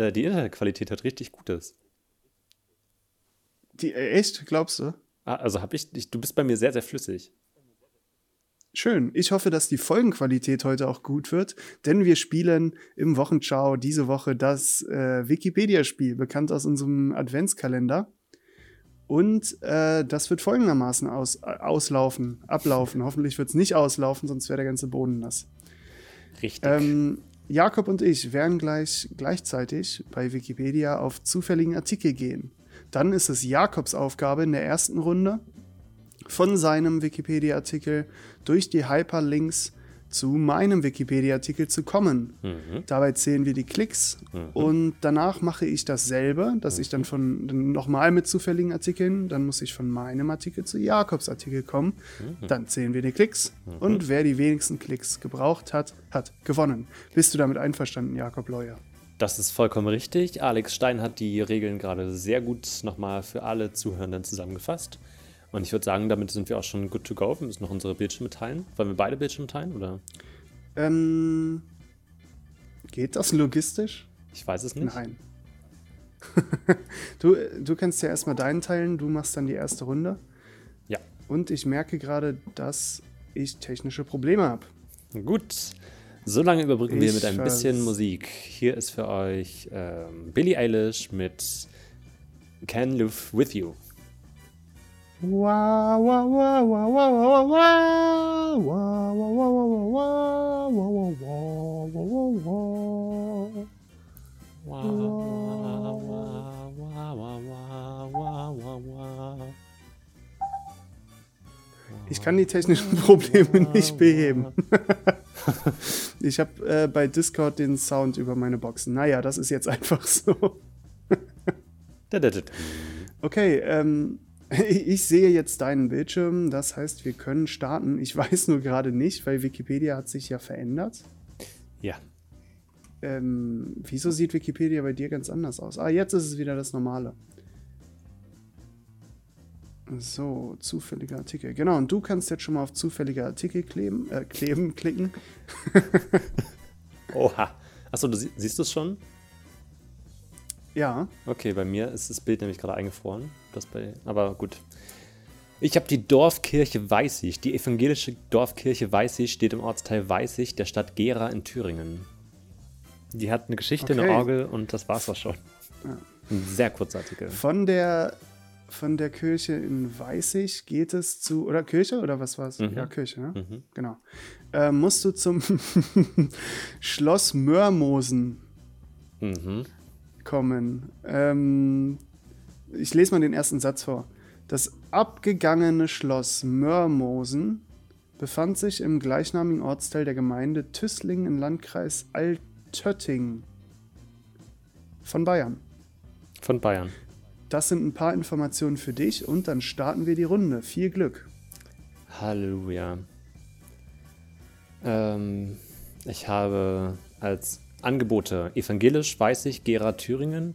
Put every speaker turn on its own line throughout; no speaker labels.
äh, die Internetqualität halt richtig gut ist.
Die, äh, echt? Glaubst du?
Ah, also habe ich, ich, du bist bei mir sehr, sehr flüssig.
Schön. Ich hoffe, dass die Folgenqualität heute auch gut wird, denn wir spielen im Wochenschau diese Woche das äh, Wikipedia-Spiel, bekannt aus unserem Adventskalender. Und äh, das wird folgendermaßen aus, äh, auslaufen, ablaufen. Hoffentlich wird es nicht auslaufen, sonst wäre der ganze Boden nass.
Richtig.
Ähm, Jakob und ich werden gleich gleichzeitig bei Wikipedia auf zufälligen Artikel gehen. Dann ist es Jakobs Aufgabe in der ersten Runde, von seinem Wikipedia-Artikel durch die Hyperlinks zu meinem Wikipedia-Artikel zu kommen.
Mhm.
Dabei zählen wir die Klicks
Mhm.
und danach mache ich dasselbe, dass ich dann von dann nochmal mit zufälligen Artikeln, dann muss ich von meinem Artikel zu Jakobs Artikel kommen.
Mhm.
Dann zählen wir die Klicks und wer die wenigsten Klicks gebraucht hat, hat gewonnen. Bist du damit einverstanden, Jakob Leuer?
Das ist vollkommen richtig. Alex Stein hat die Regeln gerade sehr gut nochmal für alle Zuhörenden zusammengefasst. Und ich würde sagen, damit sind wir auch schon good to go. Wir müssen noch unsere Bildschirme teilen. Wollen wir beide Bildschirme teilen? Oder?
Ähm, geht das logistisch?
Ich weiß es nicht.
Nein. du, du kannst ja erstmal deinen teilen, du machst dann die erste Runde.
Ja.
Und ich merke gerade, dass ich technische Probleme habe.
Gut. So lange überbrücken wir
Ich
mit ein bisschen Musik. Hier ist für euch ähm, Billie Eilish mit Can Live With You.
Wow, wow, wow, wow, wow, wow, wow, wow, wow, wow, wow, wow, wow, wow, wow. Ich kann die technischen Probleme nicht beheben. Ich habe äh, bei Discord den Sound über meine Boxen. Naja, das ist jetzt einfach so. Okay, ähm, ich sehe jetzt deinen Bildschirm. Das heißt, wir können starten. Ich weiß nur gerade nicht, weil Wikipedia hat sich ja verändert.
Ja.
Ähm, wieso sieht Wikipedia bei dir ganz anders aus? Ah, jetzt ist es wieder das Normale. So, zufällige Artikel. Genau, und du kannst jetzt schon mal auf zufällige Artikel kleben, äh, kleben, klicken.
Oha. Achso, du sie siehst du es schon?
Ja,
Okay, bei mir ist das Bild nämlich gerade eingefroren. Das bei, aber gut. Ich habe die Dorfkirche Weißig. Die evangelische Dorfkirche Weißig steht im Ortsteil Weißig der Stadt Gera in Thüringen. Die hat eine Geschichte, eine
Okay.
Orgel und das war's auch schon. Ein sehr kurzer Artikel.
von der, von der Kirche in Weißig geht es zu, oder Kirche, oder was war's?
Mhm.
Ja, Kirche, ne?
Mhm.
Genau. Äh, musst du zum Schloss Mörmosen
Mhm.
kommen. Ähm, ich lese mal den ersten Satz vor. Das abgegangene Schloss Mörmosen befand sich im gleichnamigen Ortsteil der Gemeinde Tüßling im Landkreis Altötting von Bayern.
Von Bayern.
Das sind ein paar Informationen für dich und dann starten wir die Runde. Viel Glück.
Halleluja. Ähm, ich habe als Angebote evangelisch, Weißig, Gera, Thüringen,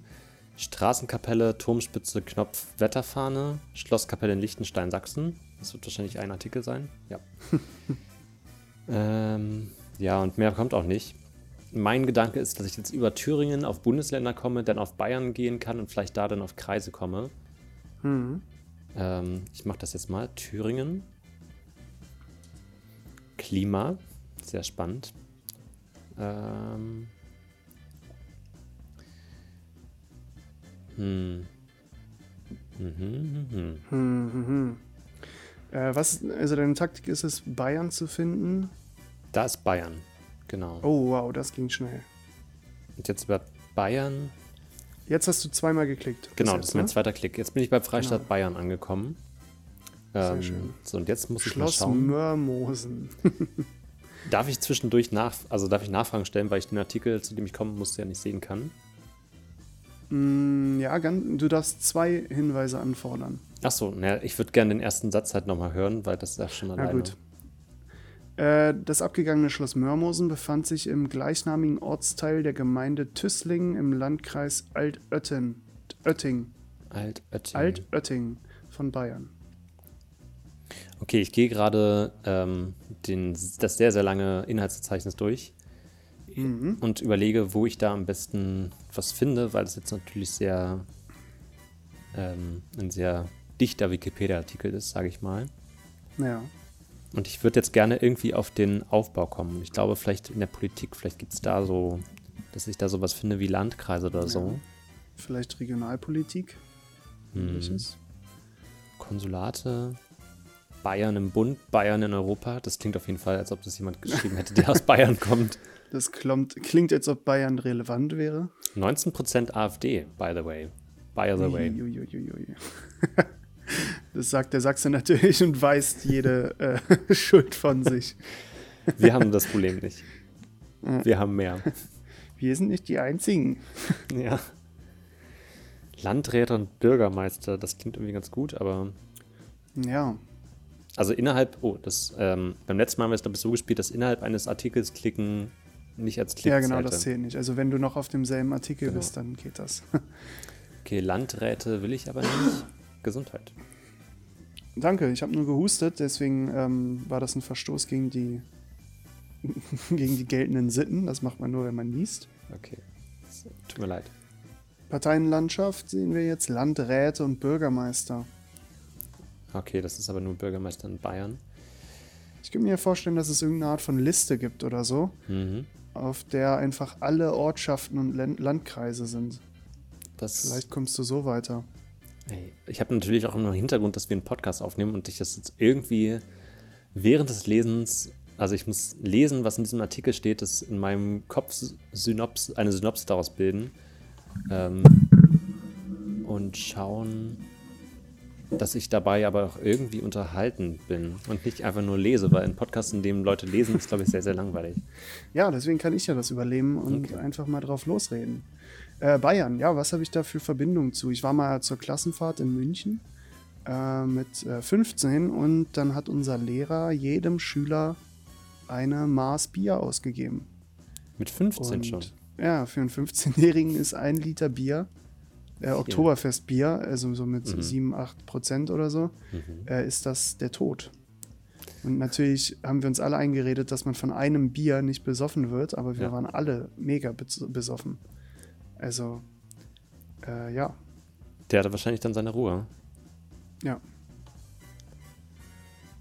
Straßenkapelle, Turmspitze, Knopf, Wetterfahne, Schlosskapelle in Liechtenstein, Sachsen. Das wird wahrscheinlich ein Artikel sein. Ja. ähm, ja, und mehr kommt auch nicht. Mein Gedanke ist, dass ich jetzt über Thüringen auf Bundesländer komme, dann auf Bayern gehen kann und vielleicht da dann auf Kreise komme.
Hm.
Ähm, ich mache das jetzt mal. Thüringen. Klima. Sehr spannend. Ähm. Hm. Mhm, mhm, mhm.
Hm, hm, hm. Äh, was, also deine Taktik ist es, Bayern zu finden.
Da ist Bayern. Genau.
Oh, wow, das ging schnell.
Und jetzt über Bayern.
Jetzt hast du zweimal geklickt.
Genau,
jetzt,
das ist mein
ne?
zweiter Klick. Jetzt bin ich bei Freistaat
Genau.
Bayern angekommen.
Sehr
Ähm,
schön.
So, und jetzt muss ich mal
Schloss
schauen.
Mörmosen.
Darf ich zwischendurch nach, also darf ich Nachfragen stellen, weil ich den Artikel, zu dem ich kommen muss, ja nicht sehen kann?
Mm, ja, du darfst zwei Hinweise anfordern.
Achso, naja, ich würde gerne den ersten Satz halt nochmal hören, weil das ist ja schon
Na
alleine.
gut. Äh, das abgegangene Schloss Mörmosen befand sich im gleichnamigen Ortsteil der Gemeinde Tüßlingen im Landkreis Altötting. Oetting.
Altötting.
Altötting von Bayern.
Okay, ich gehe gerade ähm, das sehr, sehr lange Inhaltsverzeichnis durch.
Mhm.
und überlege, wo ich da am besten was finde, weil es jetzt natürlich sehr ähm, ein sehr dichter Wikipedia-Artikel ist, sage ich mal.
Ja.
Und ich würde jetzt gerne irgendwie auf den Aufbau kommen. Ich glaube, vielleicht in der Politik, vielleicht gibt es da so, dass ich da sowas finde wie Landkreise oder so.
Vielleicht Regionalpolitik.
Hm. Konsulate, Bayern im Bund, Bayern in Europa. Das klingt auf jeden Fall, als ob das jemand geschrieben hätte, der aus Bayern kommt.
Das klommt, klingt, als ob Bayern relevant wäre.
19% AfD, by the way. By the way.
Das sagt der Sachse natürlich und weist jede äh, Schuld von sich.
Wir haben das Problem nicht. Wir haben mehr.
Wir sind nicht die Einzigen.
Ja. Landräte und Bürgermeister, das klingt irgendwie ganz gut, aber
Ja,
also innerhalb, oh, das, ähm, beim letzten Mal haben wir es glaube ich so gespielt, dass innerhalb eines Artikels klicken nicht als Klick
ja genau, das zählt nicht. Also wenn du noch auf demselben Artikel
Genau.
bist, dann geht das.
Okay, Landräte will ich aber nicht. Gesundheit.
Danke, ich habe nur gehustet, deswegen ähm, war das ein Verstoß gegen die, gegen die geltenden Sitten. Das macht man nur, wenn man niest.
Okay. Das, tut mir leid.
Parteienlandschaft sehen wir jetzt Landräte und Bürgermeister.
Okay, das ist aber nur Bürgermeister in Bayern.
Ich könnte mir vorstellen, dass es irgendeine Art von Liste gibt oder so,
Mhm.
auf der einfach alle Ortschaften und Len- Landkreise sind.
Das,
Vielleicht kommst du so weiter.
Ey, ich habe natürlich auch im Hintergrund, dass wir einen Podcast aufnehmen und ich das jetzt irgendwie während des Lesens, also ich muss lesen, was in diesem Artikel steht, das in meinem Kopf Synops, eine Synopsis daraus bilden ähm, und schauen, dass ich dabei aber auch irgendwie unterhalten bin und nicht einfach nur lese, weil ein Podcast, in dem Leute lesen, ist, glaube ich, sehr, sehr langweilig.
Ja, deswegen kann ich ja das überleben und
Okay.
einfach mal drauf losreden. Äh, Bayern, ja, was habe ich da für Verbindung zu? Ich war mal zur Klassenfahrt in München äh, mit äh, 15 und dann hat unser Lehrer jedem Schüler eine Maß Bier ausgegeben.
Mit 15
Und
schon.
ja, für einen 15-Jährigen ist ein Liter Bier, äh, Oktoberfestbier, also so mit
Mhm.
7, 8 Prozent oder so,
Mhm.
äh, ist das der Tod. Und natürlich haben wir uns alle eingeredet, dass man von einem Bier nicht besoffen wird, aber wir
Ja.
waren alle mega bes- besoffen. Also, äh, ja,
Der hatte wahrscheinlich dann seine Ruhe.
ja.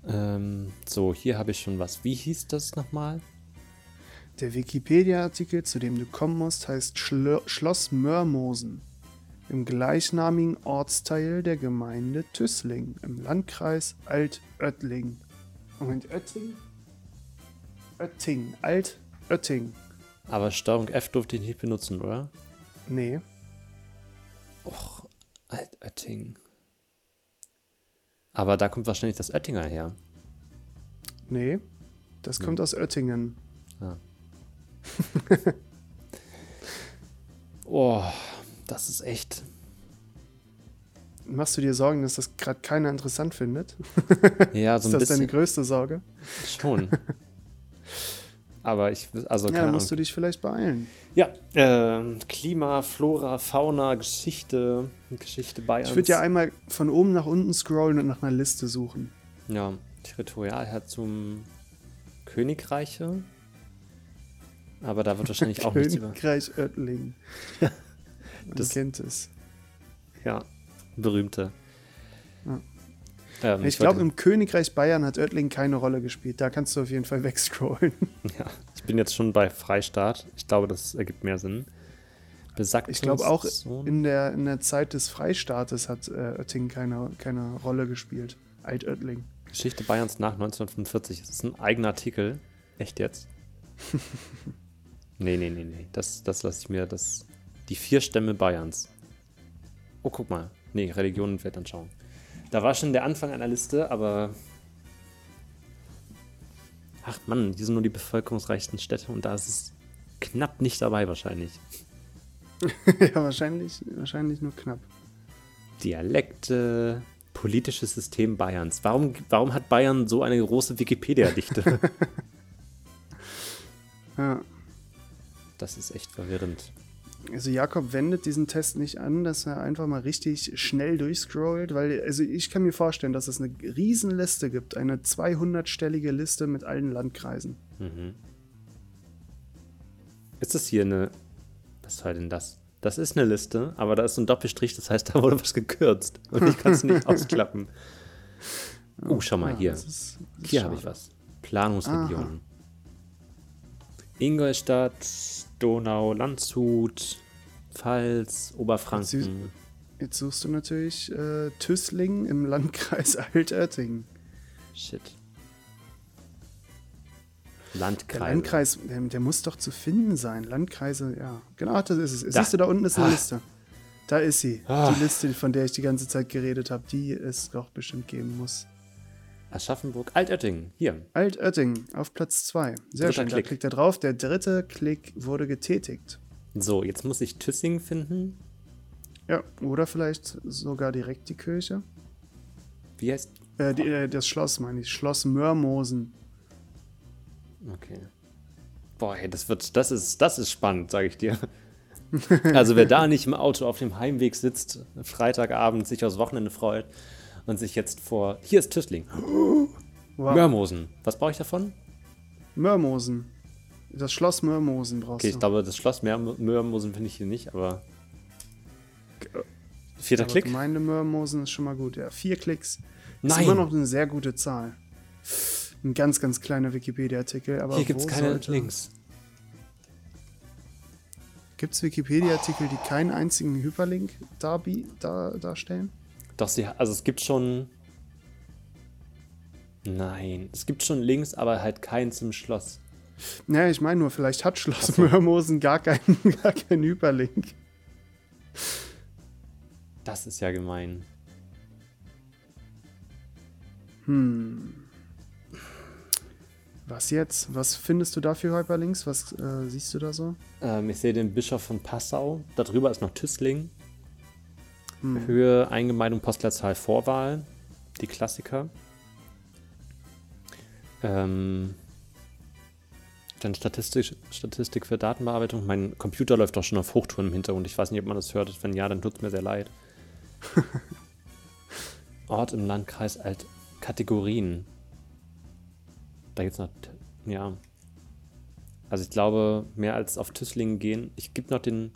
Ähm, so, hier habe ich schon was. Wie hieß das nochmal?
Der Wikipedia-Artikel, zu dem du kommen musst, heißt Schlo Schloss Mörmosen im gleichnamigen Ortsteil der Gemeinde Tüßling im Landkreis Altöttling. Moment, Oetting? Oetting, Altötting.
Aber Steuerung F durfte ich nicht benutzen, oder?
Nee,
Och, Altötting. Aber da kommt wahrscheinlich das Oettinger her.
nee. Das kommt aus Oettingen.
Ja. oh, das ist echt.
Machst du dir Sorgen, dass das gerade keiner interessant findet?
Ja, so
ist
ein
das deine
bisschen.
größte Sorge?
Schon. Aber ich, also
Ja,
keine
dann musst du
Ahnung.
dich vielleicht beeilen.
Ja, ähm, Klima, Flora, Fauna, Geschichte, Geschichte Bayerns.
Ich würde ja einmal von oben nach unten scrollen und nach einer Liste suchen.
Ja, Territorialherzum Königreiche. Aber da wird wahrscheinlich auch nichts über.
Königreich Oettling. Man
Das-
kennt es.
Ja, berühmte.
Ja.
Ähm,
Ich glaube, im Königreich Bayern hat Oettling keine Rolle gespielt. Da kannst du auf jeden Fall wegscrollen.
ja, ich bin jetzt schon bei Freistaat. Ich glaube, das ergibt mehr Sinn. Besagte
Ich glaube auch in der, in der Zeit des Freistaates hat äh, Oettingen keine, keine Rolle gespielt. Altöttling.
Geschichte Bayerns nach 1945. Das ist ein eigener Artikel. Echt jetzt? nee, nee, nee, nee. Das, das lasse ich mir. Das, die vier Stämme Bayerns. Oh, guck mal. Nee, Religion und Weltanschauung. Da war schon der Anfang einer Liste, aber. Ach Mann, hier sind nur die bevölkerungsreichsten Städte und da ist es knapp nicht dabei wahrscheinlich.
ja, wahrscheinlich, wahrscheinlich nur knapp.
Dialekte, politisches System Bayerns. Warum, warum hat Bayern so eine große Wikipedia-Dichte?
Ja.
Das ist echt verwirrend.
Also Jakob wendet diesen Test nicht an, dass er einfach mal richtig schnell durchscrollt, weil also ich kann mir vorstellen, dass es eine Riesenliste gibt, eine 200-stellige Liste mit allen Landkreisen.
Mhm. Ist das hier eine. Was soll denn das? Das ist eine Liste, aber da ist so ein Doppelstrich, das heißt, da wurde was gekürzt. Und ich kann es nicht ausklappen. Oh, schau mal
Ja,
hier.
das ist- das
Hier habe ich was. Planungsregion. Ingolstadt, Donau, Landshut, Pfalz, Oberfranken.
Jetzt suchst du natürlich äh, Tüßling im Landkreis Altötting.
Shit.
Der
Landkreis.
Landkreis, der, der muss doch zu finden sein. Landkreise, ja. Genau, das ist es.
Da.
Siehst du, da unten ist eine
Ah.
Liste. Da ist sie.
Ah.
Die Liste, von der ich die ganze Zeit geredet habe, die es doch bestimmt geben muss.
Aschaffenburg, Altötting. Hier.
Altötting auf Platz 2. Sehr
Dritter
schön. Da
Klick.
klickt er drauf. Der dritte Klick wurde getätigt.
So, jetzt muss ich Tüssing finden.
Ja, oder vielleicht sogar direkt die Kirche.
Wie heißt.
Äh, die, äh, das Schloss, meine ich. Schloss Mörmosen.
Okay. Boah, ey, das wird. Das ist, das ist spannend, sage ich dir. Also, wer da nicht im Auto auf dem Heimweg sitzt, Freitagabend sich aufs Wochenende freut und sich jetzt vor. Hier ist Tüssling.
Wow.
Mörmosen. Was brauche ich davon?
Mörmosen. Das Schloss Mörmosen brauchst
Okay, ich
du.
glaube, das Schloss Mör- Mörmosen finde ich hier nicht, aber. Vierter
Aber
Klick?
Gemeinde Mörmosen ist schon mal gut. Ja, vier Klicks. Ist
Nein.
immer noch eine sehr gute Zahl. Ein ganz, ganz kleiner Wikipedia-Artikel. Aber
Hier gibt es keine
sollte-
Links.
Gibt es Wikipedia-Artikel, die keinen einzigen Hyperlink darbi- da, darstellen?
Doch, sie, also es gibt schon. Nein, es gibt schon Links, aber halt keins im Schloss.
Naja, ich meine nur, vielleicht hat Schloss Mörmosen gar keinen, gar keinen Hyperlink.
Das ist ja gemein.
Was jetzt? Was findest du da für Hyperlinks? Was äh, siehst du da so?
Ähm, ich sehe den Bischof von Passau. Darüber ist noch Tüßling.
Hm.
Höhe, Eingemeindung, Postleitzahl, Vorwahl. Die Klassiker. Ähm, dann Statistik, Statistik für Datenbearbeitung. Mein Computer läuft doch schon auf Hochtouren im Hintergrund. Ich weiß nicht, ob man das hört. Wenn ja, dann tut es mir sehr leid. Ort im Landkreis Alt Kategorien. Da gibt's noch. T- Ja. Also ich glaube, mehr als auf Tüßlingen gehen. Ich gebe noch den.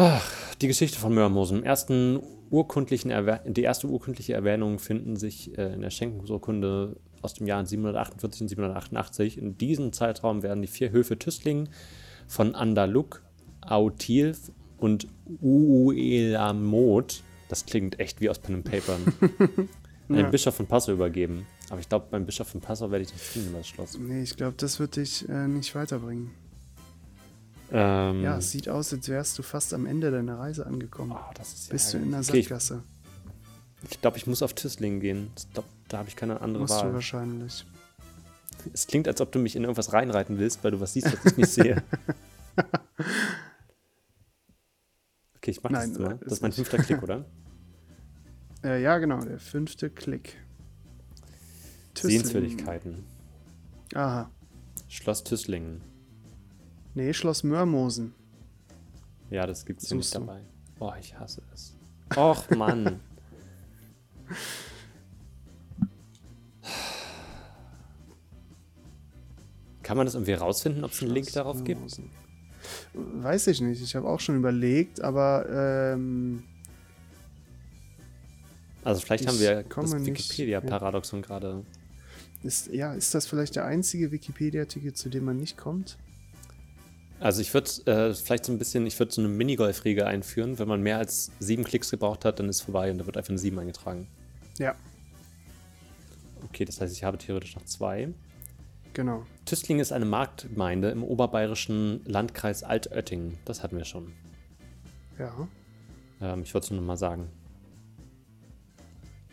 Ach, die Geschichte von Mörmosen. Im ersten urkundlichen die erste urkundliche Erwähnung finden sich äh, in der Schenkungsurkunde aus dem Jahr 748 und 788. In diesem Zeitraum werden die vier Höfe Tüßlingen von Andaluk, Autil und Uelamot, das klingt echt wie aus Pen and Paper, an den
Ja.
Bischof von Passau übergeben. Aber ich glaube, beim Bischof von Passau werde ich nicht finden, das Schloss.
Nee, ich glaube, das wird dich äh, nicht weiterbringen.
Ähm,
Ja, es sieht aus, als wärst du fast am Ende deiner Reise angekommen.
oh, das ist ja
Bist du in der
ärgerlich. okay, ich
Sackgasse?
Ich glaube, ich muss auf Tüßlingen gehen. Glaub, da habe ich keine andere
Musst du
Wahl.
wahrscheinlich.
Es klingt, als ob du mich in irgendwas reinreiten willst, weil du was siehst, was ich nicht sehe. Okay, ich mach das
Nein,
jetzt mal. Das ist mein
nicht.
fünfter Klick, oder?
Äh, ja, genau, der fünfte Klick. Tüßlingen.
Sehenswürdigkeiten.
Aha.
Schloss Tüßlingen.
Nee, Schloss Mörmosen.
Ja, das gibt's hier nicht
Suchst du.
dabei. Oh, ich hasse es. Och, Mann. Kann man das irgendwie rausfinden, ob es einen Link darauf gibt?
Weiß ich nicht. Ich habe auch schon überlegt, aber ähm,
Also vielleicht haben wir das
nicht-
Wikipedia-Paradoxon gerade.
ist, ja, ist das vielleicht der einzige Wikipedia-Artikel, zu dem man nicht kommt?
Also ich würde äh, vielleicht so ein bisschen, ich würde so eine Minigolf-Regel einführen. Wenn man mehr als sieben Klicks gebraucht hat, dann ist vorbei und da wird einfach eine sieben eingetragen.
Ja,
Okay, das heißt, ich habe theoretisch noch zwei.
genau.
Tüßling ist eine Marktgemeinde im oberbayerischen Landkreis Altötting. Das hatten wir schon.
Ja.
Ähm, ich wollte es nur noch mal sagen.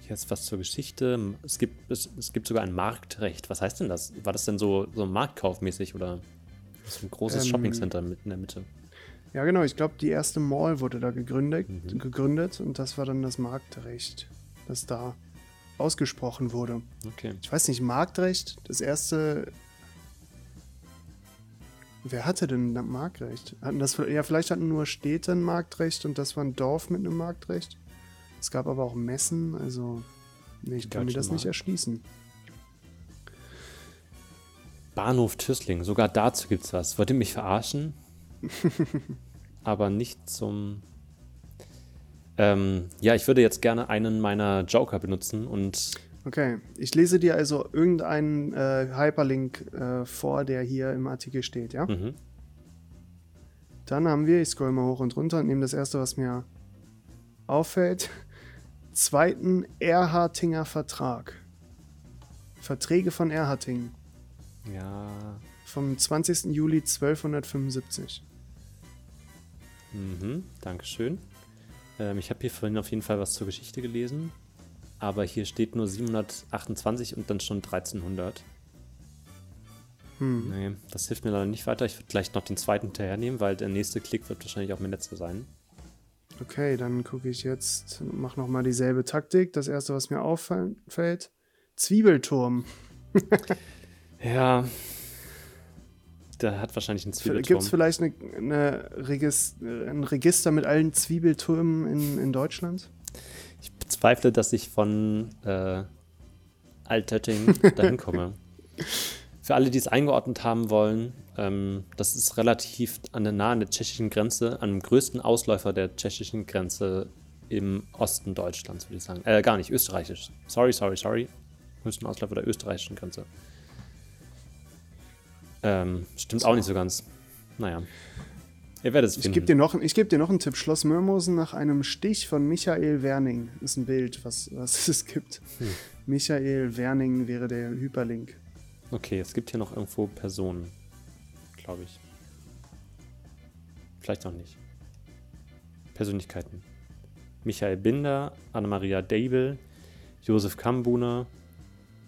Hier ist was zur Geschichte. Es gibt, es, es gibt sogar ein Marktrecht. Was heißt denn das? War das denn so, so marktkaufmäßig oder so ein großes
Ähm,
Shoppingcenter mitten in der Mitte?
Ja, genau. Ich glaube, die erste Mall wurde da gegründet,
Mhm.
gegründet und das war dann das Marktrecht, das da ausgesprochen wurde.
Okay.
Ich weiß nicht, Marktrecht, das erste. Wer hatte denn das Marktrecht? Hatten das, ja, vielleicht hatten nur Städte ein Marktrecht und das war ein Dorf mit einem Marktrecht. Es gab aber auch Messen, also. Nee, ich kann mir das nicht
Mark.
erschließen.
Bahnhof Tüssling, sogar dazu gibt's was. Wollt ihr mich verarschen? Aber nicht zum. Ähm, ja, ich würde jetzt gerne einen meiner Joker benutzen und.
Okay, ich lese dir also irgendeinen äh, Hyperlink äh, vor, der hier im Artikel steht, ja?
Mhm.
Dann haben wir, ich scroll mal hoch und runter und nehme das erste, was mir auffällt. Zweiten Erhartinger Vertrag. Verträge von Erharting.
Ja.
Vom 20. Juli 1275.
Mhm, Dankeschön. Ähm, ich habe hier vorhin auf jeden Fall was zur Geschichte gelesen, aber hier steht nur 728 und dann schon 1300.
Hm.
Nee, das hilft mir leider nicht weiter. Ich würde gleich noch den zweiten hinterhernehmen, weil der nächste Klick wird wahrscheinlich auch mein letzter sein.
Okay, dann gucke ich jetzt, mach nochmal dieselbe Taktik. Das erste, was mir auffällt, Zwiebelturm.
Ja. Der hat wahrscheinlich einen Zwiebelturm.
Gibt es vielleicht eine, eine Regis ein Register mit allen Zwiebeltürmen in, in Deutschland?
Ich bezweifle, dass ich von äh, Altötting dahin komme. Für alle, die es eingeordnet haben wollen, ähm, das ist relativ an der nahe an der tschechischen Grenze, am größten Ausläufer der tschechischen Grenze im Osten Deutschlands, würde ich sagen. Äh, gar nicht, österreichisch. Sorry, sorry, sorry. Größten Ausläufer der österreichischen Grenze. Ähm, stimmt auch nicht so ganz. Naja. Ihr werdet es
Ich
finden.
gebe dir, noch- ich geb dir noch einen Tipp. Schloss Mörmosen nach einem Stich von Michael Werning. Ist ein Bild, was, was es gibt.
Hm.
Michael Werning wäre der Hyperlink.
Okay, es gibt hier noch irgendwo Personen. Glaube ich. Vielleicht noch nicht. Persönlichkeiten. Michael Binder, Anna-Maria Deibel, Josef Kambuner.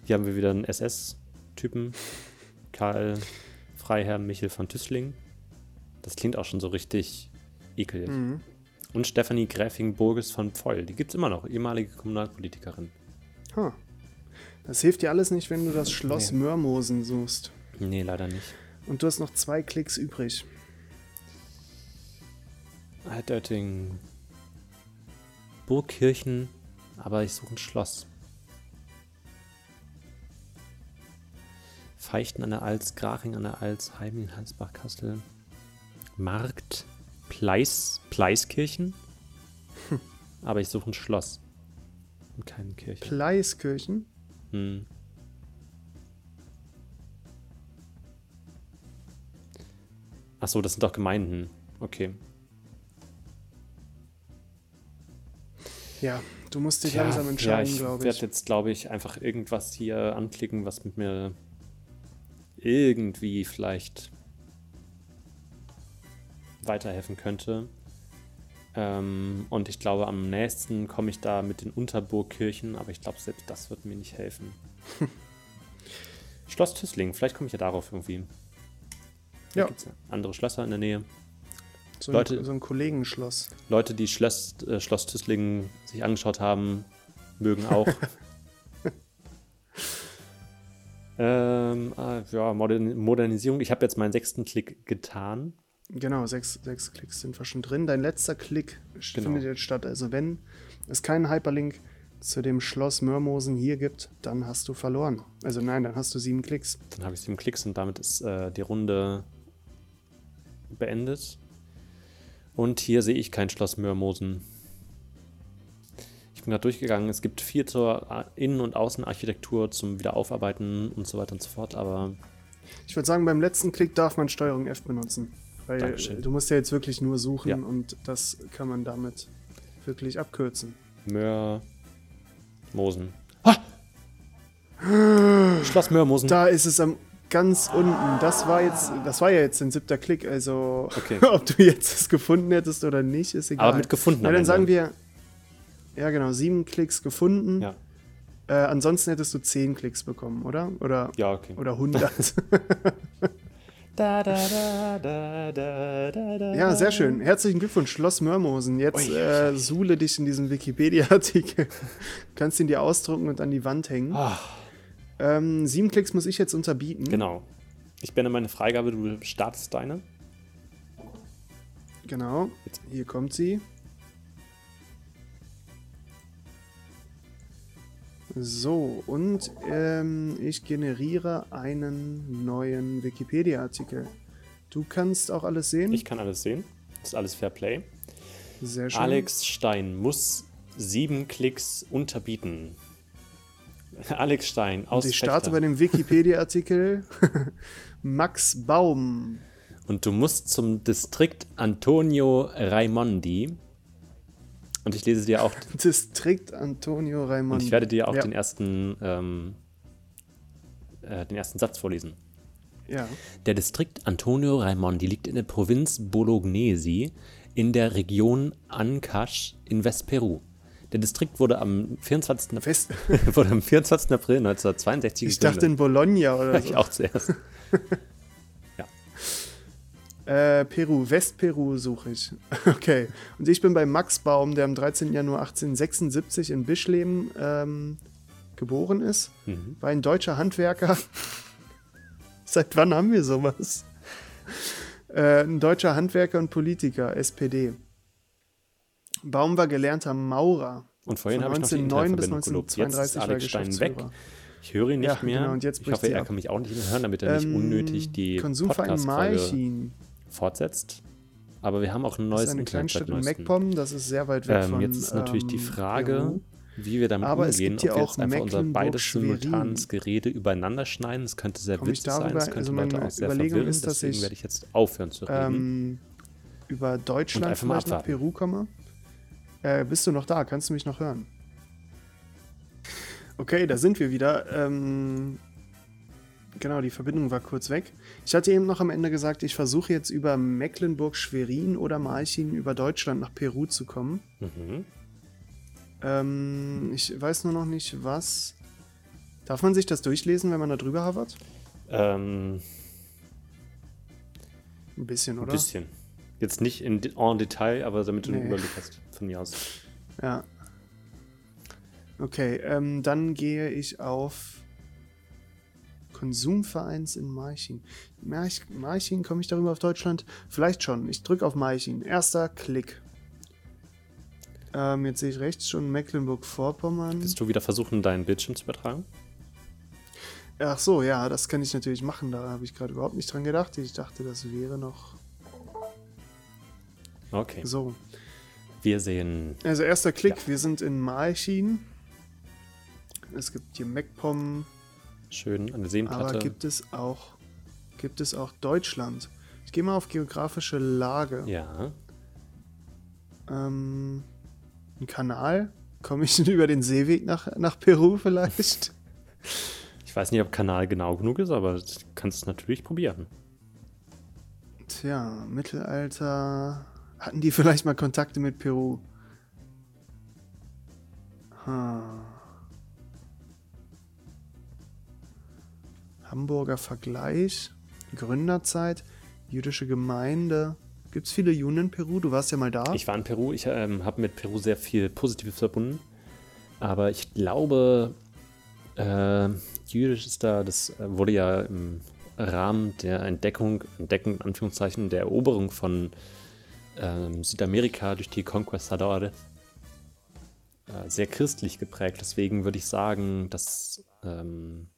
Hier haben wir wieder einen SS-Typen. Karl Freiherr Michel von Tüßling. Das klingt auch schon so richtig ekelig.
Mhm.
Und Stefanie Gräfing-Burges von Pfeul. Die gibt es immer noch, ehemalige Kommunalpolitikerin.
Ha. Das hilft dir alles nicht, wenn du das Schloss
Nee.
Mörmosen suchst.
Nee, leider nicht.
Und du hast noch zwei Klicks übrig.
Altötting. Burgkirchen, aber ich suche ein Schloss. Feichten an der Alz, Graching an der Alz, Heiming, Halsbach, Kassel, Markt, Pleis, Pleiskirchen. aber ich suche ein Schloss. Und keine Kirche.
Pleiskirchen.
Hm. Achso, das sind doch Gemeinden. Okay.
Ja, du musst dich
Tja,
langsam
ja,
entscheiden,
ich
glaube
werde
ich.
jetzt, glaube ich, einfach irgendwas hier anklicken, was mit mir irgendwie vielleicht weiterhelfen könnte. Ähm, und ich glaube, am nächsten komme ich da mit den Unterburgkirchen, aber ich glaube, selbst das wird mir nicht helfen. Schloss Tüßling, vielleicht komme ich ja darauf irgendwie.
Ja.
Gibt's ja andere Schlösser in der Nähe.
So
Leute-
ein, so ein Kollegenschloss.
Leute, die Schloss, äh, Schloss Tüßlingen sich angeschaut haben, mögen auch. ähm, äh, ja, Modern Modernisierung. Ich habe jetzt meinen sechsten Klick getan.
Genau, sechs, sechs Klicks sind wir schon drin. Dein letzter Klick
Genau.
findet jetzt statt. Also wenn es keinen Hyperlink zu dem Schloss Mörmosen hier gibt, dann hast du verloren. Also nein, dann hast du sieben Klicks.
Dann habe ich sieben Klicks und damit ist äh, die Runde beendet. Und hier sehe ich kein Schloss Mörmosen. Bin gerade durchgegangen. Es gibt viel zur äh, Innen- und Außenarchitektur zum Wiederaufarbeiten und so weiter und so fort, aber
Ich würde sagen, beim letzten Klick darf man Steuerung F benutzen. Weil
Dankeschön.
du musst ja jetzt wirklich nur suchen
Ja.
und das kann man damit wirklich abkürzen.
Mörmosen. Schloss Mörmosen.
Da ist es am ganz unten. Das war jetzt, das war ja jetzt ein siebter Klick. Also
Okay.
ob du jetzt es gefunden hättest oder nicht, ist egal.
Aber mit gefunden
Ja,
am
dann sagen wir, ja genau, sieben Klicks gefunden.
Ja,
Äh, ansonsten hättest du zehn Klicks bekommen, oder? Oder,
ja okay.
oder 100.
Da, da, da, da, da, da, da,
ja, sehr schön. Herzlichen Glückwunsch, Schloss Mörmosen. Jetzt
Ui,
äh, suhle dich in diesem Wikipedia-Artikel. Kannst ihn dir ausdrucken und an die Wand hängen.
Ah,
Ähm, sieben Klicks muss ich jetzt unterbieten.
genau. Ich beende meine Freigabe, du startest deine.
Genau.
Jetzt.
Hier kommt sie. So, und ähm, ich generiere einen neuen Wikipedia-Artikel. Du kannst auch alles sehen?
Ich kann alles sehen. Ist alles Fair Play.
Sehr schön.
Alex Stein muss sieben Klicks unterbieten. Alex Stein aus
Und ich starte
Fechter.
bei dem Wikipedia-Artikel Max Baum.
Und du musst zum Distrikt Antonio Raimondi. Und ich lese dir auch,
Distrikt Antonio
und
Raimondi.
ich werde dir auch
ja.
den ersten, ähm, äh, den ersten Satz vorlesen.
Ja.
Der Distrikt Antonio Raimondi liegt in der Provinz Bolognesi in der Region Ancash in Westperu. Der Distrikt wurde am 24. April,
Fest.
wurde am 24. April 1962
Ich dachte in Bologna oder
ich
so.
auch zuerst.
Äh, Peru, Westperu suche ich. Okay. Und ich bin bei Max Baum, der am 13. Januar 1876 in Bischleben ähm, geboren ist.
Mhm.
War ein deutscher Handwerker. Seit wann haben wir sowas? Äh, ein deutscher Handwerker und Politiker, SPD. Baum war gelernter Maurer.
Und vorhin habe ich noch die
1909 bis
Internetverbindung gelobt. Jetzt ist
1932 war
Alex Stein weg. Ich höre ihn nicht
Ja,
mehr.
genau, und jetzt
ich hoffe, er kann mich auch nicht mehr hören, damit er nicht
Ähm,
unnötig die
Konsumverein
Podcast-Folge. Fortsetzt. Aber wir haben auch ein
Das
neues
ist eine Kleinstadt in. MacPom, das ist sehr weit weg
Ähm,
von
jetzt ist natürlich die
ähm,
Frage, wie wir damit
Aber
umgehen, ob wir jetzt einfach unser beides simultanes Gerede übereinander schneiden. Das könnte sehr
Komm
witzig sein,
darüber-
das könnte
also
Leute auch sehr verwirren.
ist,
Deswegen
ich,
werde ich jetzt aufhören zu reden.
ähm, über Deutschland vielleicht nach. Peru komme. Äh, bist du noch da? Kannst du mich noch hören? Okay, da sind wir wieder. Ähm, genau, die Verbindung war kurz weg. Ich hatte eben noch am Ende gesagt, ich versuche jetzt über Mecklenburg-Schwerin oder Malchin über Deutschland nach Peru zu kommen.
mhm.
Ähm, ich weiß nur noch nicht, was. Darf man sich das durchlesen, wenn man da drüber havert?
ähm,
Ein bisschen,
ein
oder?
bisschen. Jetzt nicht in, en Detail, aber damit du einen
Nee.
Überblick hast von mir aus.
Ja. Okay, ähm, dann gehe ich auf Konsumvereins in Marching. March Marching, komme ich darüber auf Deutschland? Vielleicht schon. Ich drücke auf Marching. Erster Klick. Ähm, jetzt sehe ich rechts schon Mecklenburg-Vorpommern.
Willst du wieder versuchen, deinen Bildschirm zu übertragen?
Ach so, ja, das kann ich natürlich machen. Da habe ich gerade überhaupt nicht dran gedacht. Ich dachte, das wäre noch
Okay.
so.
Wir sehen
Also erster Klick,
Ja.
wir sind in Marching. Es gibt hier MacPom,
schön eine
Aber
Seenplatte.
gibt es auch, gibt es auch Deutschland? Ich gehe mal auf geografische Lage.
ja.
Ähm, ein Kanal? Komme ich denn über den Seeweg nach, nach Peru vielleicht?
Ich weiß nicht, ob Kanal genau genug ist, aber du kannst es natürlich probieren.
Tja, Mittelalter. Hatten die vielleicht mal Kontakte mit Peru? Hm. Hamburger Vergleich, Gründerzeit, jüdische Gemeinde. Gibt es viele Juden in Peru? Du warst ja mal da.
Ich war in Peru, ich ähm, habe mit Peru sehr viel Positives verbunden. Aber ich glaube, äh, jüdisch ist da, das äh, wurde ja im Rahmen der Entdeckung, Entdeckung in Anführungszeichen, der Eroberung von ähm, Südamerika durch die Conquistadores äh, sehr christlich geprägt. Deswegen würde ich sagen, dass, ähm,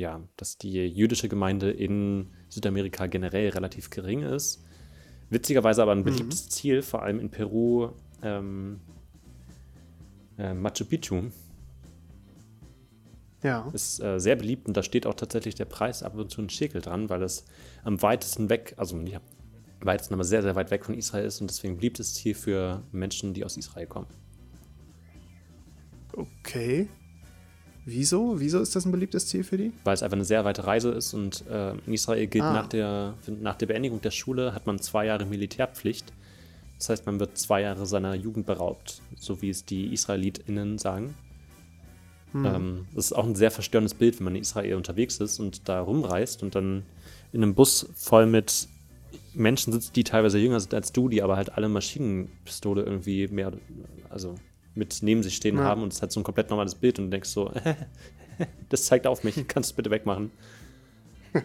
ja, dass die jüdische Gemeinde in Südamerika generell relativ gering ist. Witzigerweise aber ein beliebtes Ziel, vor allem in Peru, ähm, äh, Machu Picchu
ja.
ist äh, sehr beliebt und da steht auch tatsächlich der Preis ab und zu ein Schäkel dran, weil es am weitesten weg, also nicht am weitesten, aber sehr, sehr weit weg von Israel ist und deswegen beliebtes Ziel für Menschen, die aus Israel kommen.
Okay. Wieso? Wieso ist das ein beliebtes Ziel für die?
Weil es einfach eine sehr weite Reise ist und äh, in Israel gilt
Ah.
nach, der, nach der Beendigung der Schule hat man zwei Jahre Militärpflicht. Das heißt, man wird zwei Jahre seiner Jugend beraubt, so wie es die IsraelitInnen sagen. Ähm, das ist auch ein sehr verstörendes Bild, wenn man in Israel unterwegs ist und da rumreist und dann in einem Bus voll mit Menschen sitzt, die teilweise jünger sind als du, die aber halt alle Maschinenpistole irgendwie mehr, also mit neben sich stehen
Ja.
haben und es hat so ein komplett normales Bild und du denkst so, das zeigt auf mich, kannst du es bitte wegmachen.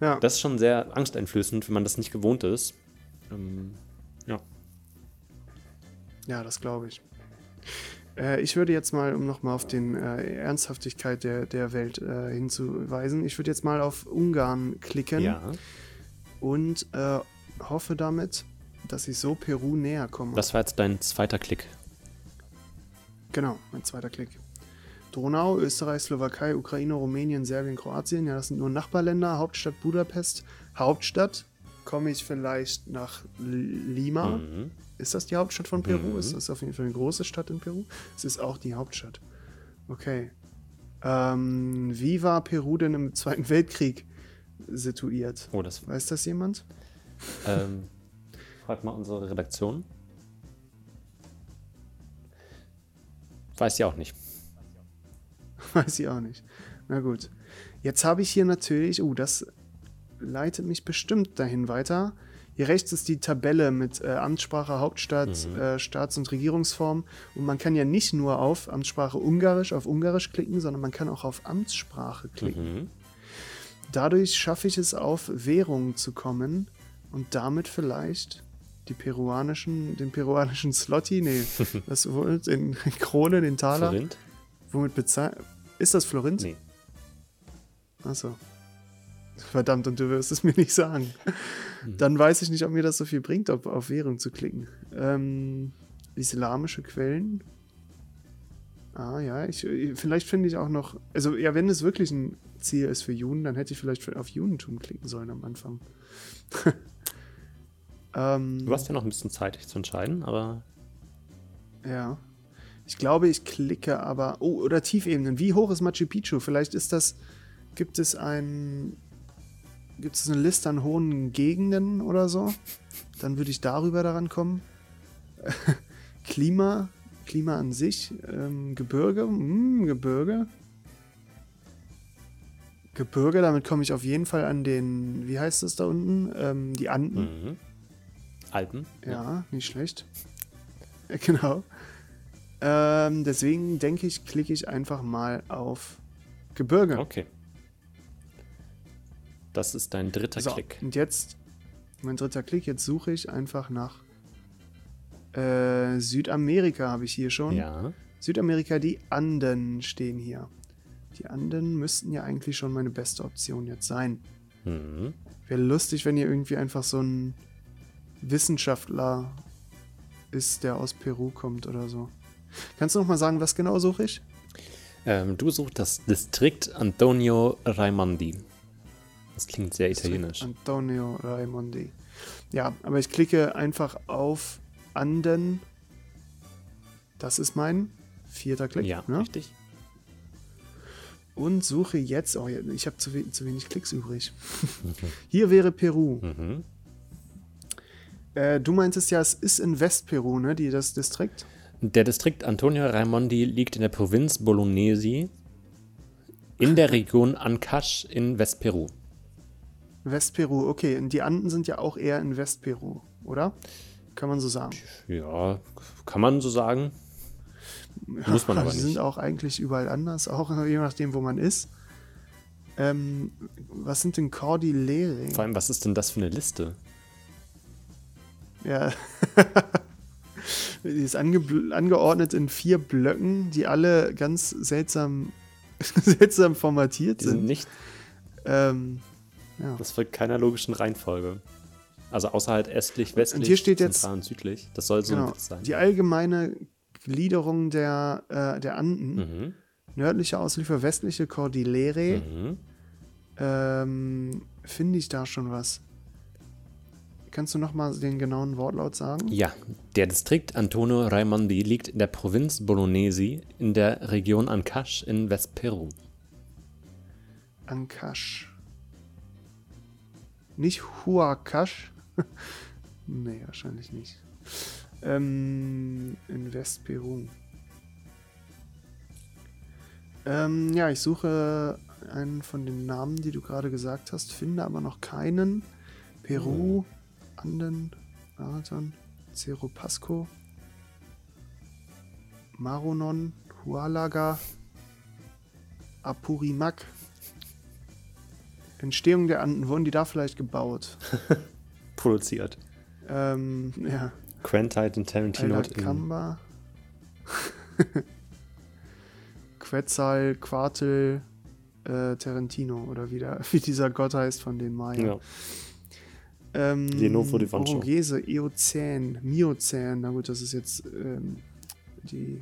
Ja.
Das ist schon sehr angsteinflößend, wenn man das nicht gewohnt ist. Ähm, ja.
Ja, das glaube ich. Äh, ich würde jetzt mal, um nochmal auf die äh, Ernsthaftigkeit der, der Welt äh, hinzuweisen, ich würde jetzt mal auf Ungarn klicken
Ja.
und äh, hoffe damit, dass ich so Peru näher komme.
Das war jetzt dein zweiter Klick.
Genau, mein zweiter Klick. Donau, Österreich, Slowakei, Ukraine, Rumänien, Serbien, Kroatien. Ja, das sind nur Nachbarländer. Hauptstadt Budapest. Hauptstadt. Komme ich vielleicht nach Lima?
Mhm.
Ist das die Hauptstadt von Peru?
Mhm.
Ist das auf jeden Fall eine große Stadt in Peru? Es ist auch die Hauptstadt. Okay. Ähm, wie war Peru denn im Zweiten Weltkrieg situiert?
Oh, das
Weiß das jemand?
ähm, frag mal unsere Redaktion. Weiß ja auch nicht.
Weiß ich auch nicht. Na gut. Jetzt habe ich hier natürlich, oh, das leitet mich bestimmt dahin weiter. Hier rechts ist die Tabelle mit äh, Amtssprache, Hauptstadt, äh, Staats- und Regierungsform. Und man kann ja nicht nur auf Amtssprache Ungarisch, auf Ungarisch klicken, sondern man kann auch auf Amtssprache klicken.
Mhm.
Dadurch schaffe ich es, auf Währungen zu kommen und damit vielleicht die peruanischen, den peruanischen Slotty, nee, was wohl, den Krone, den Taler,
Forint?
womit bezahlt. Ist das Florint?
Nee.
Achso. Verdammt, und du wirst es mir nicht sagen.
Hm.
Dann weiß ich nicht, ob mir das so viel bringt, auf, auf Währung zu klicken. Ähm, islamische Quellen. Ah ja, ich, vielleicht finde ich auch noch, also ja, wenn es wirklich ein Ziel ist für Juden, dann hätte ich vielleicht auf Judentum klicken sollen am Anfang. ähm,
Du hast ja noch ein bisschen Zeit, dich zu entscheiden, aber
Ja. Ich glaube, ich klicke aber. Oh, oder Tiefebenen. Wie hoch ist Machu Picchu? Vielleicht ist das. Gibt es ein. Gibt es eine Liste an hohen Gegenden oder so? Dann würde ich darüber daran kommen. Klima. Klima an sich. Ähm, Gebirge. Hm, Gebirge. Gebirge, damit komme ich auf jeden Fall an den. Wie heißt es da unten? Ähm, die Anden.
mhm. Alpen.
Ja, nicht schlecht. Genau. Ähm, deswegen denke ich, klicke ich einfach mal auf Gebirge.
Okay. Das ist dein dritter
so,
Klick.
und jetzt, mein dritter Klick, jetzt suche ich einfach nach äh, Südamerika, habe ich hier schon.
Ja.
Südamerika, die Anden stehen hier. Die Anden müssten ja eigentlich schon meine beste Option jetzt sein.
Mhm.
Wäre lustig, wenn hier irgendwie einfach so ein Wissenschaftler ist, der aus Peru kommt oder so. Kannst du noch mal sagen, was genau suche ich?
Ähm, du suchst das Distrikt Antonio Raimondi. Das klingt sehr italienisch.
Antonio Raimondi. Ja, aber ich klicke einfach auf Anden. Das ist mein vierter Klick.
Ja,
ne?
richtig.
Und suche jetzt. Oh, ich habe zu, we zu wenig Klicks übrig. Hier wäre Peru.
Mhm.
Äh, du meintest ja, es ist in Westperu, ne? Die, das Distrikt.
Der Distrikt Antonio Raimondi liegt in der Provinz Bolognesi in der Region Ancash in Westperu.
Westperu, okay. Und die Anden sind ja auch eher in Westperu, oder? Kann man so sagen.
Ja, kann man so sagen. Muss man aber
Die
nicht.
sind auch eigentlich überall anders, auch je nachdem, wo man ist. Ähm, was sind denn Cordillere?
Vor allem, was ist denn das für eine Liste?
Ja. die ist ange angeordnet in vier Blöcken, die alle ganz seltsam, seltsam formatiert
Die sind
sind.
nicht,
Ähm, ja.
das folgt keiner logischen Reihenfolge. Also außer halt östlich, westlich,
hier steht jetzt-
zentral und südlich. Das soll so ein
Genau.
Witz sein.
Die allgemeine Gliederung der, äh, der Anden.
Mhm.
Nördliche Ausläufer, westliche Cordillere.
Mhm.
Ähm, Finde ich da schon was? Kannst du noch mal den genauen Wortlaut sagen?
Ja, der Distrikt Antonio Raimondi liegt in der Provinz Bolognesi in der Region Ancash in Westperu.
Ancash. Nicht Huacash? nee, wahrscheinlich nicht. Ähm, in Westperu. Ähm, ja, ich suche einen von den Namen, die du gerade gesagt hast, finde aber noch keinen. Peru, Anden, Marathon, Cerro Pasco, Maronon, Hualaga, Apurimac. Entstehung der Anden, wurden die da vielleicht gebaut?
Produziert.
Ähm, ja.
Quentin und Tarantino
Alcamba. Quetzal, Quartel, äh, Tarantino oder wie, der, wie dieser Gott heißt von den Maya.
Ja.
Ähm,
Lenovo di Vancho.
Orogese, Eozän, Miozän, na gut, das ist jetzt ähm, die,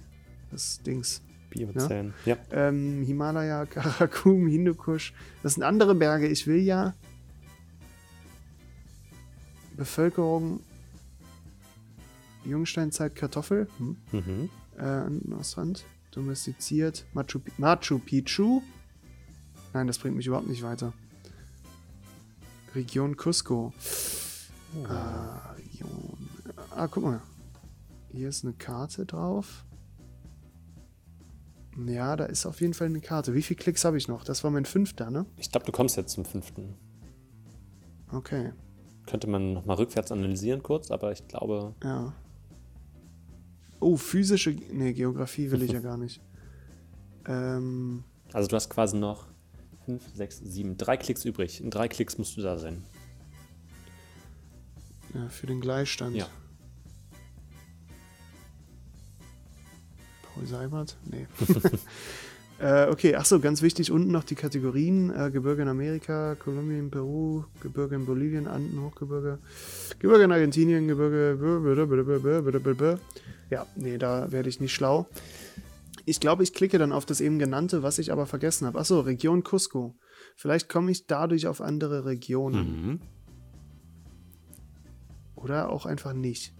das Dings.
Biozän. Ja.
Ähm, Himalaya, Karakum, Hindukusch. Das sind andere Berge. Ich will ja Bevölkerung Jungsteinzeit Kartoffel. Hm.
Mhm.
Äh, Ostwand. Domestiziert. Machu, Machu Picchu. Nein, das bringt mich überhaupt nicht weiter. Region Cusco. Ah, Region. Ah, guck mal. Hier ist eine Karte drauf. Ja, da ist auf jeden Fall eine Karte. Wie viele Klicks habe ich noch? Das war mein fünfter, ne?
Ich glaube, du kommst jetzt zum fünften.
Okay,
Könnte man nochmal rückwärts analysieren kurz, aber ich glaube,
ja. Oh, physische. Ne, Geografie will ich ja gar nicht. Ähm,
also du hast quasi noch fünf, sechs, sieben, drei Klicks übrig. In drei Klicks musst du da sein.
ja, für den Gleichstand.
Ja.
Paul Seibert? Nee. äh, okay, achso, ganz wichtig, unten noch die Kategorien. Äh, Gebirge in Amerika, Kolumbien, Peru, Gebirge in Bolivien, Anden, Hochgebirge, Gebirge in Argentinien, Gebirge. Ja, nee, da werde ich nicht schlau. Ich glaube, ich klicke dann auf das eben genannte, was ich aber vergessen habe. Achso, Region Cusco. Vielleicht komme ich dadurch auf andere Regionen.
Mhm.
Oder auch einfach nicht.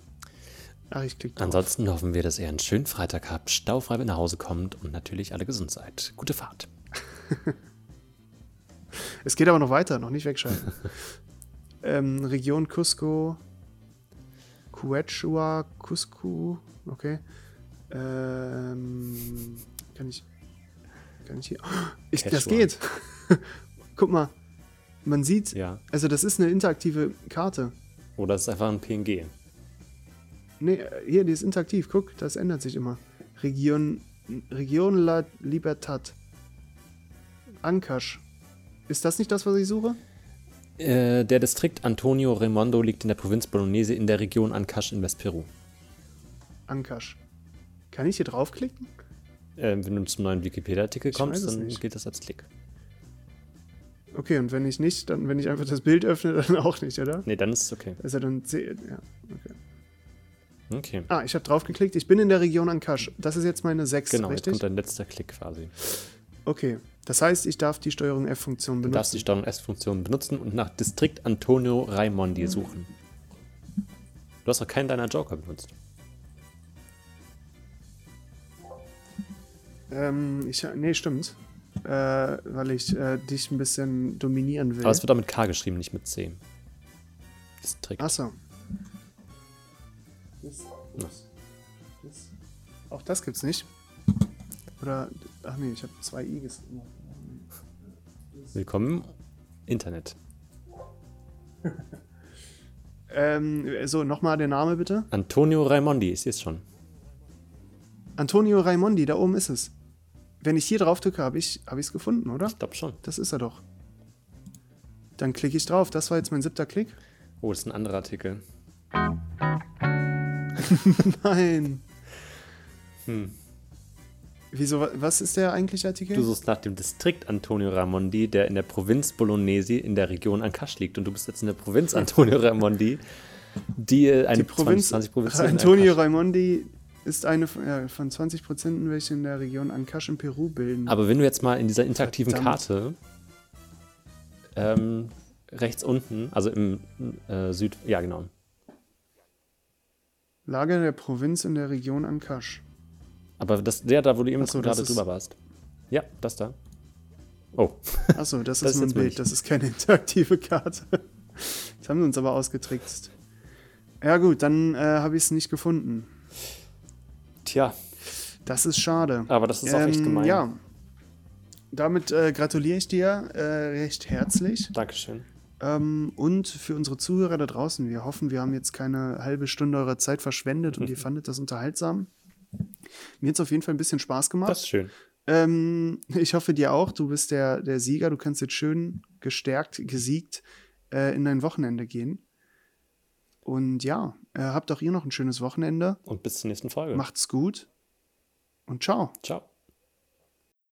Ach, ich klicke drauf.
Ansonsten hoffen wir, dass ihr einen schönen Freitag habt, staufrei nach Hause kommt und natürlich alle gesund seid. Gute Fahrt.
Es geht aber noch weiter, noch nicht wegschalten. ähm, Region Cusco, Quechua, Cusco, okay. Ähm, kann ich, kann ich hier, ich, das geht. Guck mal, man sieht,
Ja.
also das ist eine interaktive Karte.
Oder es ist einfach ein PNG.
Nee, hier, die ist interaktiv, guck, das ändert sich immer. Region, Region La Libertad. Ancash. Ist das nicht das, was ich suche?
Äh, der Distrikt Antonio Raimondo liegt in der Provinz Bolognese in der Region Ancash in Westperu.
Ancash. Kann ich hier draufklicken?
Äh, wenn du zum neuen Wikipedia-Artikel kommst, dann
nicht.
gilt das als Klick.
Okay, und wenn ich nicht, dann, wenn ich einfach das Bild öffne, dann auch nicht, oder?
Nee, dann ist es okay.
Ist er dann C, ja, okay.
Okay.
Ah, ich habe draufgeklickt. Ich bin in der Region Ancash. Das ist jetzt meine 6,
Genau, jetzt
richtig?
kommt dein letzter Klick quasi.
Okay. Das heißt, ich darf die Steuerung F-Funktion
Du darfst
benutzen.
die Steuerung S-Funktion benutzen und nach Distrikt Antonio Raimondi suchen. Du hast noch keinen deiner Joker benutzt.
Ähm, ich, nee, stimmt. Äh, weil ich äh, dich ein bisschen dominieren will.
Aber es wird auch mit K geschrieben, nicht mit C. Distrikt.
Achso.
Ja.
Auch das gibt's nicht. Oder, ach nee, ich habe zwei I gesagt.
Willkommen im Internet.
Ähm, so, nochmal der Name bitte.
Antonio Raimondi, ich sehe es schon.
Antonio Raimondi, da oben ist es. Wenn ich hier drauf drücke, habe ich es gefunden, oder?
Ich glaube schon.
Das ist er doch. Dann klicke ich drauf. Das war jetzt mein siebter Klick.
Oh, das ist ein anderer Artikel.
Nein.
Hm.
Wieso, wa- was ist der eigentliche Artikel?
Du suchst nach dem Distrikt Antonio Raimondi, der in der Provinz Bolognesi in der Region Ancash liegt. Und du bist jetzt in der Provinz Antonio Raimondi, die äh, eine
Die Provinz
20, 20 Provinzen in
Antonio Raimondi ist eine von- ja, von 20 Prozent, welche in der Region Ancash in Peru bilden.
Aber wenn du jetzt mal in dieser interaktiven
Verdammt.
Karte ähm, rechts unten, also im äh, Süd, ja genau,
Lage der Provinz in der Region Ancash.
aber das, der da, wo du eben
so,
gerade drüber warst. Ja, das da. Oh,
Achso, das,
Das
ist nur ein Bild,
nicht.
das ist keine interaktive Karte. Das haben sie uns aber ausgetrickst. Ja gut, dann äh, habe ich es nicht gefunden.
Tja,
Das ist schade.
aber das ist auch echt
Ähm,
gemein.
Ja. Damit äh, gratuliere ich dir äh, recht herzlich.
Dankeschön.
Ähm, und für unsere Zuhörer da draußen, wir hoffen, wir haben jetzt keine halbe Stunde eurer Zeit verschwendet und ihr fandet das unterhaltsam. Mir hat es auf jeden Fall ein bisschen Spaß gemacht.
Das ist schön.
Ähm, ich hoffe dir auch. Du bist der, der Sieger. Du kannst jetzt schön gestärkt, gesiegt äh, in dein Wochenende gehen. Und ja, äh, habt auch ihr noch ein schönes Wochenende.
Und bis zur nächsten Folge.
Macht's gut. und ciao.
Ciao.